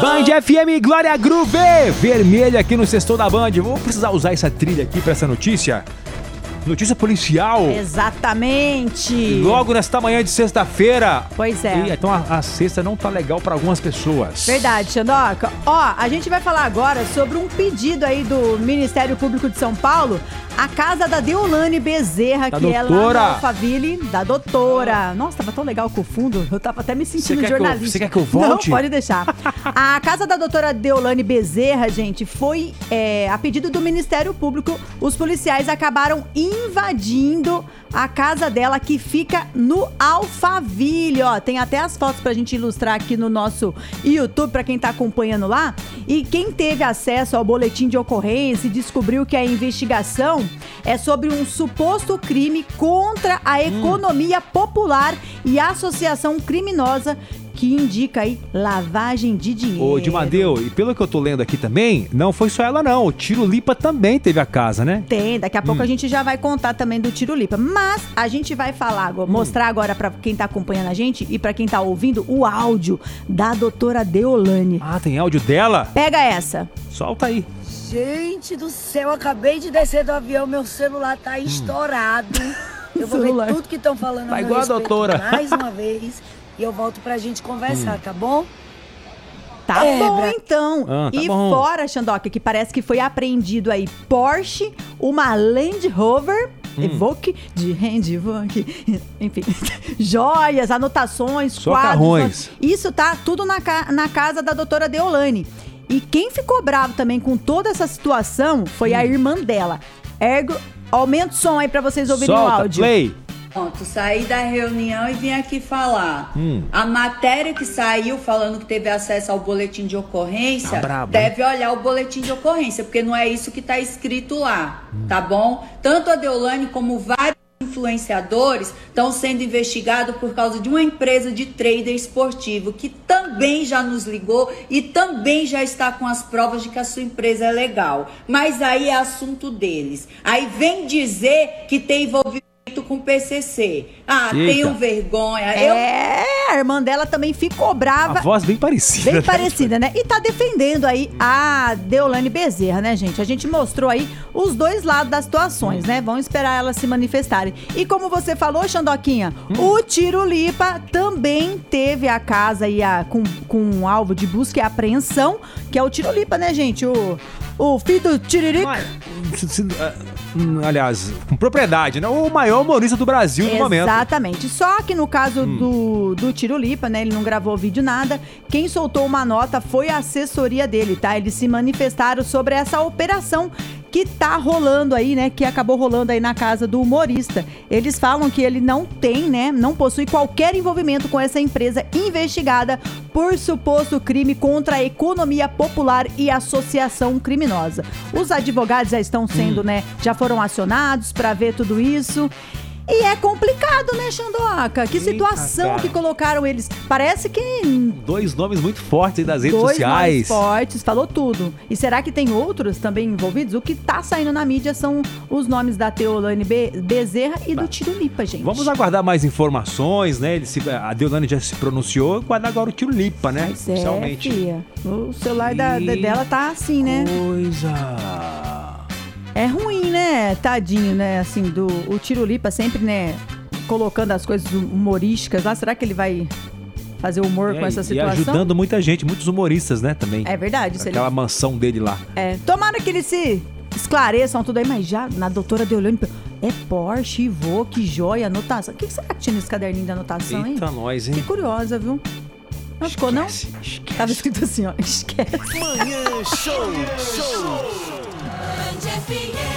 Band FM Glória Groove, vermelha aqui no sexto da Band. Vou precisar usar essa trilha aqui pra essa notícia. Notícia policial. Exatamente. Logo nesta manhã de sexta-feira. Pois é. E, então a, a sexta não tá legal pra algumas pessoas. Verdade, Xandoca. Ó, a gente vai falar agora sobre um pedido aí do Ministério Público de São Paulo, a casa da Deolane Bezerra, Da que é doutora. lá no Alphaville, da doutora. Nossa, tava tão legal com o fundo, eu tava até me sentindo quer que eu- jornalista. você quer que eu volte? Não, pode deixar. a casa da doutora Deolane Bezerra, gente, foi é, a pedido do Ministério Público, os policiais acabaram invadindo a casa dela que fica no Alphaville, ó. Tem até as fotos pra gente ilustrar aqui no nosso YouTube pra quem tá acompanhando lá. E quem teve acesso ao boletim de ocorrência e descobriu que a investigação é sobre um suposto crime contra a Hum. economia popular e associação criminosa que indica aí lavagem de dinheiro. Ô, Dimadeu, e pelo que eu tô lendo aqui também, não foi só ela não. O Tiro Lipa também teve a casa, né? Tem, daqui a pouco Hum. a gente já vai contar também do Tiro Lipa. Mas a gente vai falar, Hum. agora, mostrar agora pra quem tá acompanhando a gente e pra quem tá ouvindo o áudio da doutora Deolane. Ah, tem áudio dela? Pega essa. Solta aí. Gente do céu, acabei de descer do avião, meu celular tá estourado. Eu vou Celular. ver tudo que estão falando Tá igual a doutora. mais uma vez e eu volto pra gente conversar, tá bom? Tá É, bom, Bra- então. Ah, tá e bom. fora, Xandoca, que parece que foi apreendido aí Porsche, uma Land Rover. Hum. Evoque de Hand Evoque, enfim, joias, anotações, Só quadros. carrões. Isso tá tudo na, ca- na casa da doutora Deolane. E quem ficou bravo também com toda essa situação foi Hum. a irmã dela. Ergo, aumenta o som aí pra vocês ouvirem o Solta, áudio. play. Pronto, saí da reunião e vim aqui falar. Hum. A matéria que saiu falando que teve acesso ao boletim de ocorrência, Tá brabo, deve olhar o boletim de ocorrência, porque não é isso que está escrito lá, tá bom? Tanto a Deolane como vários influenciadores estão sendo investigados por causa de uma empresa de trader esportivo que também já nos ligou e também já está com as provas de que a sua empresa é legal. Mas aí é assunto deles. Aí vem dizer que tem envolvimento com o PCC. Ah, Eita. tenham vergonha. Eu É, a irmã dela também ficou brava. A voz bem parecida. Bem né? parecida, né? E tá defendendo aí a Deolane Bezerra, né, gente? A gente mostrou aí os dois lados das situações, né? Vamos esperar elas se manifestarem. E como você falou, Xandoquinha, o Tirulipa também teve a casa aí a, com, com um alvo de busca e apreensão, que é o Tirulipa, né, gente? O, o filho do Tiririca. Hum, Aliás, com propriedade, né? O maior humorista do Brasil no momento. Hum. Exatamente. Só que no caso do, do Tirulipa, né? Ele não gravou vídeo nada. Quem soltou uma nota foi a assessoria dele, tá? Eles se manifestaram sobre essa operação que tá rolando aí, né? Que acabou rolando aí na casa do humorista. Eles falam que ele não tem, né? Não possui qualquer envolvimento com essa empresa investigada por suposto crime contra a economia popular e associação criminosa. Os advogados já estão sendo, né? Já foram acionados para ver tudo isso. E é complicado, né, Xandoca? Que situação que colocaram eles. Parece que Dois nomes muito fortes aí das redes dois sociais. nomes fortes, falou tudo. E será que tem outros também envolvidos? O que tá saindo na mídia são os nomes da Teolane Be- Bezerra e do Tirulipa, gente. Vamos aguardar mais informações, né? Ele se- a Deolane já se pronunciou, aguardar agora o Tiro Lipa, né? Pois é. O celular da, dela tá assim, né? Coisa. É ruim, né? Tadinho, né? Assim, do o Tirulipa sempre, né? Colocando as coisas humorísticas lá. Será que ele vai fazer humor É, com essa e situação? ajudando muita gente, muitos humoristas, né? Também. É verdade. Se ele Aquela mansão dele lá. É, tomara que eles se esclareçam tudo aí, mas já na doutora Deolane, é Porsche, Evoque, joia, anotação. O que será que tinha nesse caderninho de anotação, hein? Eita, nós, hein? Fiquei curiosa, viu? Não ficou, não? Esquece. Tava escrito assim, ó, esquece. Manhã Show. Show. FM.